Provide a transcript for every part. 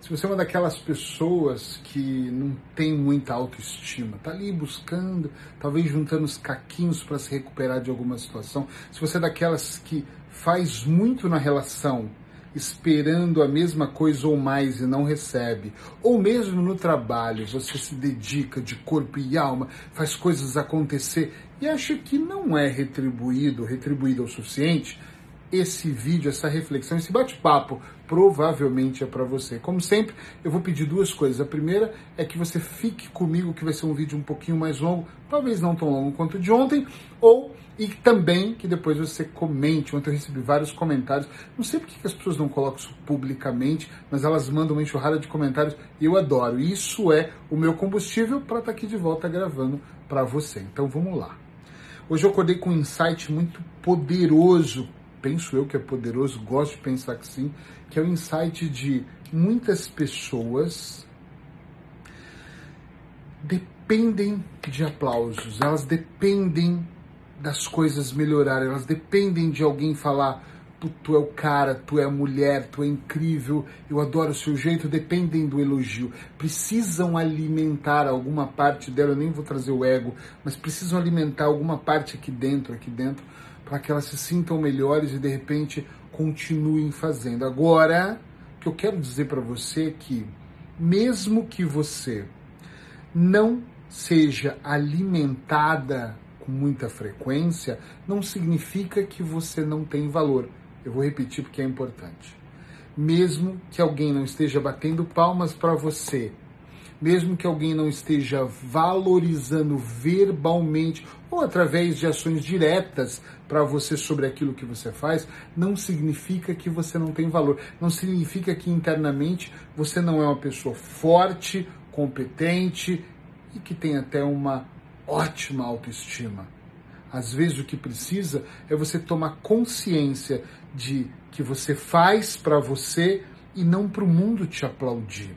se você é uma daquelas pessoas que não tem muita autoestima, tá ali buscando, talvez juntando os caquinhos para se recuperar de alguma situação, se você é daquelas que faz muito na relação, esperando a mesma coisa ou mais e não recebe, ou mesmo no trabalho, você se dedica de corpo e alma, faz coisas acontecer e acha que não é retribuído, retribuído o suficiente, esse vídeo, essa reflexão, esse bate-papo provavelmente é para você. Como sempre, eu vou pedir duas coisas. A primeira é que você fique comigo, que vai ser um vídeo um pouquinho mais longo, talvez não tão longo quanto o de ontem, ou e também que depois você comente. Ontem eu recebi vários comentários. Não sei porque que as pessoas não colocam isso publicamente, mas elas mandam uma enxurrada de comentários e eu adoro. Isso é o meu combustível para estar tá aqui de volta gravando para você. Então vamos lá. Hoje eu acordei com um insight muito poderoso penso eu que é poderoso, gosto de pensar que sim, que é o insight de muitas pessoas dependem de aplausos, elas dependem das coisas melhorarem, elas dependem de alguém falar tu é o cara, tu é a mulher, tu é incrível, eu adoro o seu jeito, dependem do elogio. Precisam alimentar alguma parte dela, eu nem vou trazer o ego, mas precisam alimentar alguma parte aqui dentro, aqui dentro, para que elas se sintam melhores e de repente continuem fazendo. Agora, o que eu quero dizer para você é que, mesmo que você não seja alimentada com muita frequência, não significa que você não tem valor. Eu vou repetir porque é importante. Mesmo que alguém não esteja batendo palmas para você mesmo que alguém não esteja valorizando verbalmente ou através de ações diretas para você sobre aquilo que você faz, não significa que você não tem valor. Não significa que internamente você não é uma pessoa forte, competente e que tem até uma ótima autoestima. Às vezes o que precisa é você tomar consciência de que você faz para você e não para o mundo te aplaudir.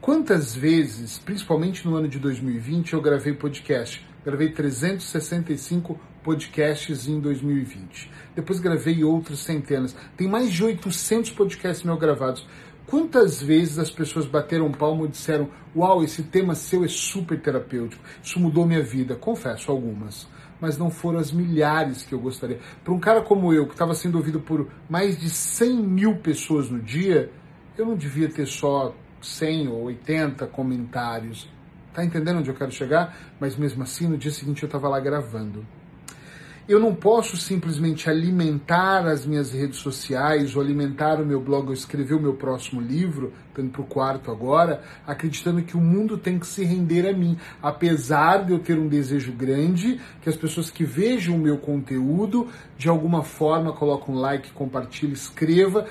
Quantas vezes, principalmente no ano de 2020, eu gravei podcast? Gravei 365 podcasts em 2020. Depois gravei outros centenas. Tem mais de 800 podcasts meus gravados. Quantas vezes as pessoas bateram palmo e disseram: Uau, esse tema seu é super terapêutico, isso mudou minha vida? Confesso, algumas. Mas não foram as milhares que eu gostaria. Para um cara como eu, que estava sendo ouvido por mais de 100 mil pessoas no dia, eu não devia ter só 100 ou 80 comentários. Tá entendendo onde eu quero chegar? Mas mesmo assim, no dia seguinte eu estava lá gravando. Eu não posso simplesmente alimentar as minhas redes sociais ou alimentar o meu blog ou escrever o meu próximo livro, estou indo para o quarto agora, acreditando que o mundo tem que se render a mim. Apesar de eu ter um desejo grande, que as pessoas que vejam o meu conteúdo, de alguma forma, colocam um like, compartilhem, escreva,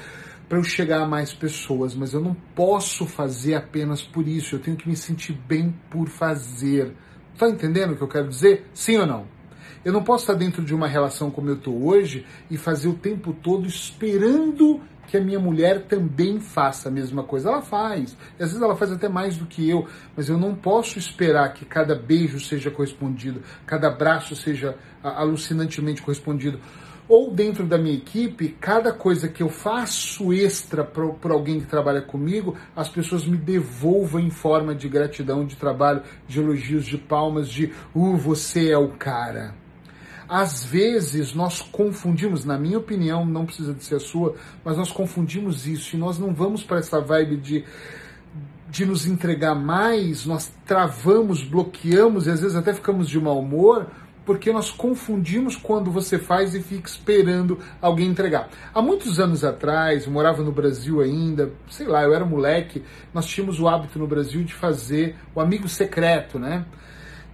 para eu chegar a mais pessoas, mas eu não posso fazer apenas por isso, eu tenho que me sentir bem por fazer. Tá entendendo o que eu quero dizer? Sim ou não? Eu não posso estar dentro de uma relação como eu estou hoje e fazer o tempo todo esperando que a minha mulher também faça a mesma coisa. Ela faz, e às vezes ela faz até mais do que eu, mas eu não posso esperar que cada beijo seja correspondido, cada abraço seja alucinantemente correspondido ou dentro da minha equipe, cada coisa que eu faço extra para alguém que trabalha comigo, as pessoas me devolvam em forma de gratidão, de trabalho, de elogios, de palmas, de uh, você é o cara. Às vezes nós confundimos, na minha opinião, não precisa de ser a sua, mas nós confundimos isso e nós não vamos para essa vibe de de nos entregar mais, nós travamos, bloqueamos e às vezes até ficamos de mau humor porque nós confundimos quando você faz e fica esperando alguém entregar. Há muitos anos atrás, eu morava no Brasil ainda, sei lá, eu era moleque, nós tínhamos o hábito no Brasil de fazer o amigo secreto, né?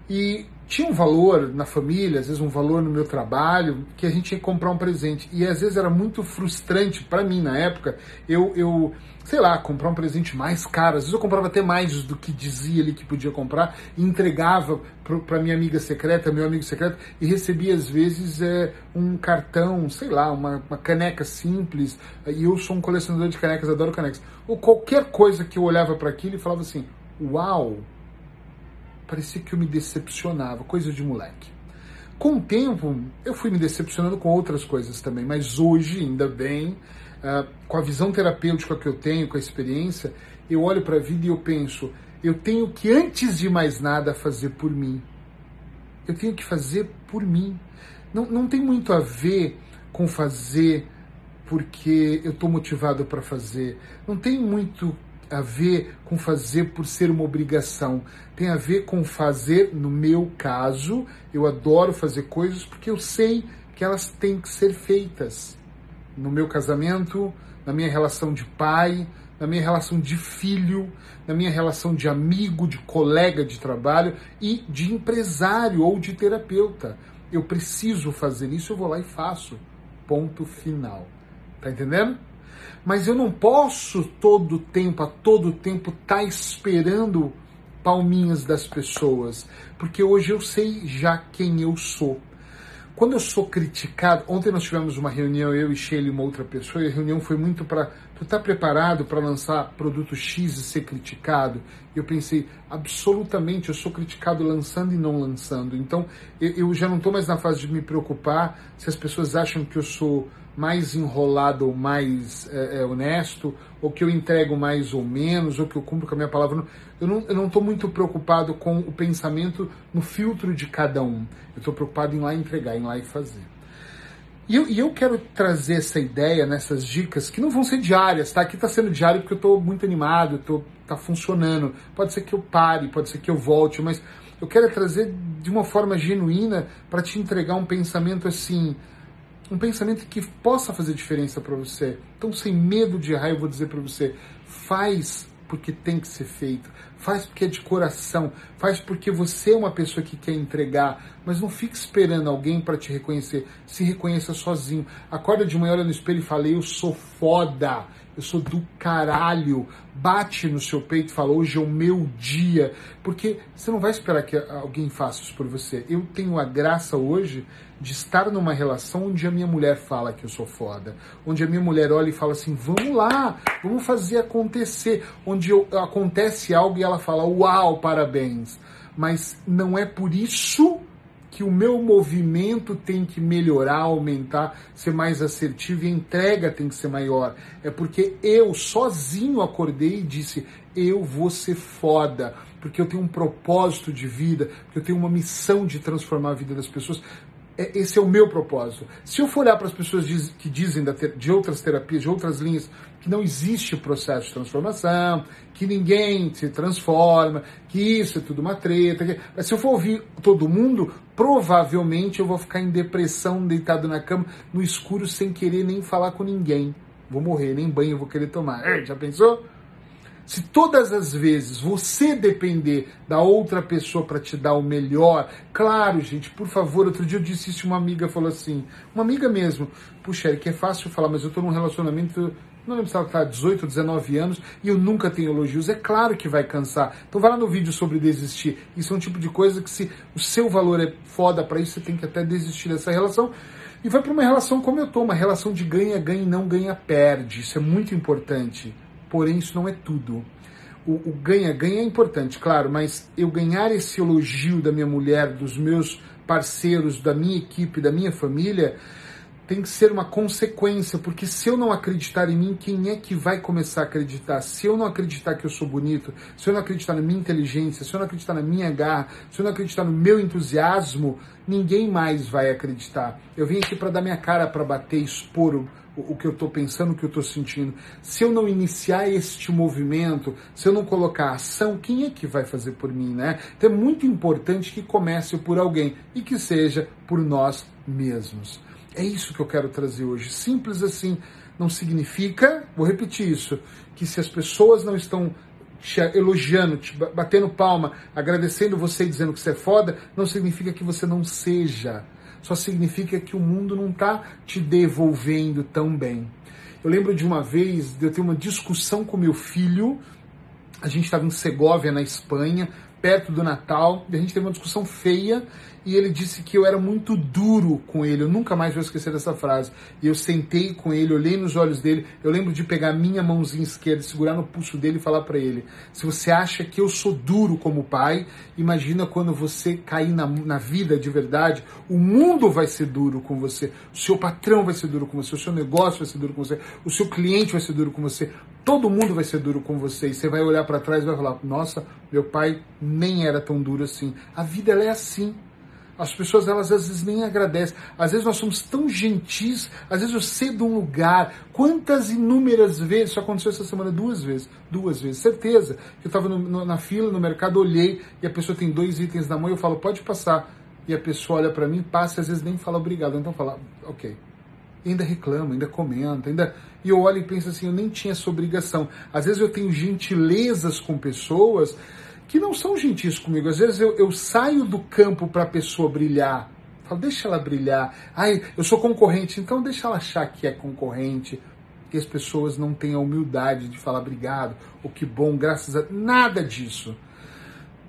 E tinha um valor na família, às vezes um valor no meu trabalho, que a gente ia comprar um presente. E às vezes era muito frustrante para mim na época, eu, eu, sei lá, comprar um presente mais caro. Às vezes eu comprava até mais do que dizia ali que podia comprar e entregava para minha amiga secreta, meu amigo secreto, e recebia às vezes é, um cartão, sei lá, uma, uma caneca simples. E eu sou um colecionador de canecas, adoro canecas. Ou qualquer coisa que eu olhava para aquilo e falava assim: Uau! Parecia que eu me decepcionava, coisa de moleque. Com o tempo, eu fui me decepcionando com outras coisas também, mas hoje, ainda bem, uh, com a visão terapêutica que eu tenho, com a experiência, eu olho para a vida e eu penso, eu tenho que, antes de mais nada, fazer por mim. Eu tenho que fazer por mim. Não, não tem muito a ver com fazer porque eu estou motivado para fazer. Não tem muito a ver com fazer por ser uma obrigação. Tem a ver com fazer, no meu caso, eu adoro fazer coisas porque eu sei que elas têm que ser feitas. No meu casamento, na minha relação de pai, na minha relação de filho, na minha relação de amigo, de colega de trabalho e de empresário ou de terapeuta. Eu preciso fazer isso, eu vou lá e faço. Ponto final. Tá entendendo? Mas eu não posso todo tempo, a todo tempo, estar tá esperando palminhas das pessoas, porque hoje eu sei já quem eu sou. Quando eu sou criticado, ontem nós tivemos uma reunião, eu e Sheila e uma outra pessoa, e a reunião foi muito para tu tá preparado para lançar produto X e ser criticado? Eu pensei, absolutamente, eu sou criticado lançando e não lançando. Então, eu já não estou mais na fase de me preocupar se as pessoas acham que eu sou mais enrolado ou mais é, é, honesto, ou que eu entrego mais ou menos, ou que eu cumpro com a minha palavra. Eu não estou muito preocupado com o pensamento no filtro de cada um. Eu estou preocupado em lá entregar, em lá e fazer. E eu, e eu, quero trazer essa ideia nessas dicas que não vão ser diárias, tá? Aqui está sendo diário porque eu estou muito animado, tô, tá funcionando. Pode ser que eu pare, pode ser que eu volte, mas eu quero trazer de uma forma genuína para te entregar um pensamento assim, um pensamento que possa fazer diferença para você. Então, sem medo de errar, eu vou dizer para você: faz porque tem que ser feito, faz porque é de coração, faz porque você é uma pessoa que quer entregar, mas não fique esperando alguém para te reconhecer, se reconheça sozinho. Acorda de manhã, olha no espelho e fala: Eu sou foda, eu sou do caralho. Bate no seu peito e fala: Hoje é o meu dia. Porque você não vai esperar que alguém faça isso por você. Eu tenho a graça hoje de estar numa relação onde a minha mulher fala que eu sou foda, onde a minha mulher olha e fala assim: vamos lá, vamos fazer acontecer, onde eu, acontece algo e ela fala: uau, parabéns. Mas não é por isso que o meu movimento tem que melhorar, aumentar, ser mais assertivo e a entrega tem que ser maior. É porque eu sozinho acordei e disse: eu vou ser foda, porque eu tenho um propósito de vida, porque eu tenho uma missão de transformar a vida das pessoas. É, esse é o meu propósito. Se eu for olhar para as pessoas que dizem de outras terapias, de outras linhas, que não existe processo de transformação, que ninguém se transforma, que isso é tudo uma treta. Mas se eu for ouvir todo mundo, provavelmente eu vou ficar em depressão, deitado na cama, no escuro, sem querer nem falar com ninguém. Vou morrer, nem banho eu vou querer tomar. Já pensou? Se todas as vezes você depender da outra pessoa para te dar o melhor, claro, gente, por favor, outro dia eu disse isso uma amiga falou assim, uma amiga mesmo, puxa, Eric, é fácil falar, mas eu estou num relacionamento não lembro se ela está 18 ou 19 anos e eu nunca tenho elogios. É claro que vai cansar. Então vai lá no vídeo sobre desistir. Isso é um tipo de coisa que se o seu valor é foda para isso, você tem que até desistir dessa relação. E vai para uma relação como eu tô, uma relação de ganha-ganha e não ganha-perde. Isso é muito importante porém isso não é tudo. O ganha-ganha é importante, claro, mas eu ganhar esse elogio da minha mulher, dos meus parceiros, da minha equipe, da minha família, tem que ser uma consequência, porque se eu não acreditar em mim, quem é que vai começar a acreditar? Se eu não acreditar que eu sou bonito, se eu não acreditar na minha inteligência, se eu não acreditar na minha garra, se eu não acreditar no meu entusiasmo, ninguém mais vai acreditar. Eu vim aqui para dar minha cara para bater, expor o, que eu estou pensando, o que eu estou sentindo. Se eu não iniciar este movimento, se eu não colocar ação, quem é que vai fazer por mim, né? Então é muito importante que comece por alguém e que seja por nós mesmos. É isso que eu quero trazer hoje. Simples assim. Não significa, vou repetir isso, que se as pessoas não estão te elogiando, te batendo palma, agradecendo você e dizendo que você é foda, não significa que você não seja só significa que o mundo não está te devolvendo tão bem. Eu lembro de uma vez de eu ter uma discussão com meu filho. A gente estava em Segóvia, na Espanha, perto do Natal, e a gente teve uma discussão feia e ele disse que eu era muito duro com ele. Eu nunca mais vou esquecer dessa frase. E eu sentei com ele, olhei nos olhos dele. Eu lembro de pegar minha mãozinha esquerda, segurar no pulso dele e falar para ele: se você acha que eu sou duro como pai, imagina quando você cair na, na vida de verdade, o mundo vai ser duro com você, o seu patrão vai ser duro com você, o seu negócio vai ser duro com você, o seu cliente vai ser duro com você, todo mundo vai ser duro com você. E você vai olhar para trás e vai falar: nossa, meu pai nem era tão duro assim. A vida ela é assim. As pessoas, elas às vezes nem agradecem. Às vezes nós somos tão gentis, às vezes eu cedo um lugar. Quantas inúmeras vezes, isso aconteceu essa semana duas vezes, duas vezes, certeza. Eu estava na fila, no mercado, olhei e a pessoa tem dois itens na mão e eu falo, pode passar. E a pessoa olha para mim, passa e às vezes nem fala obrigado. Então fala, ok. E ainda reclama, ainda comenta, ainda. E eu olho e penso assim, eu nem tinha essa obrigação. Às vezes eu tenho gentilezas com pessoas que não são gentis comigo. Às vezes eu, eu saio do campo para a pessoa brilhar. Falo, deixa ela brilhar. Ai, eu sou concorrente, então deixa ela achar que é concorrente. Que as pessoas não têm a humildade de falar obrigado, ou que bom, graças a. Nada disso.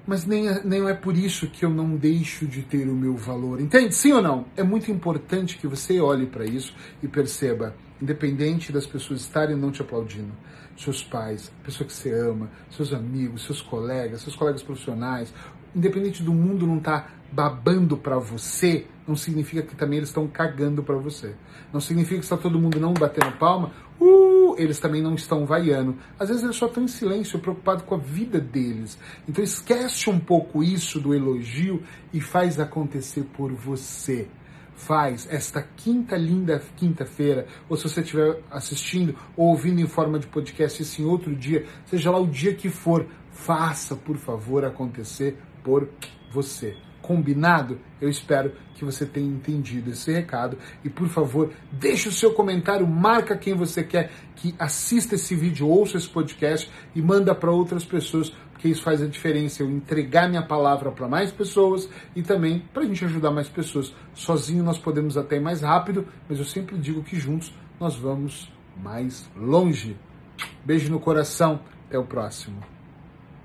Mas nem, é, nem é por isso que eu não deixo de ter o meu valor. Entende? Sim ou não? É muito importante que você olhe para isso e perceba, independente das pessoas estarem não te aplaudindo, seus pais, a pessoa que você ama, seus amigos, seus colegas, seus colegas profissionais, independente do mundo não estar tá babando para você, não significa que também eles estão cagando para você. Não significa que está todo mundo não batendo palma, uh, eles também não estão vaiando. Às vezes eles só estão em silêncio, preocupados com a vida deles. Então esquece um pouco isso do elogio e faz acontecer por você faz esta quinta linda quinta-feira, ou se você estiver assistindo ou ouvindo em forma de podcast isso em outro dia, seja lá o dia que for, faça, por favor, acontecer por você. Combinado? Eu espero que você tenha entendido esse recado e, por favor, deixe o seu comentário, marca quem você quer que assista esse vídeo, ouça esse podcast e manda para outras pessoas porque isso faz a diferença, eu entregar minha palavra para mais pessoas e também para a gente ajudar mais pessoas. Sozinho nós podemos até ir mais rápido, mas eu sempre digo que juntos nós vamos mais longe. Beijo no coração, até o próximo.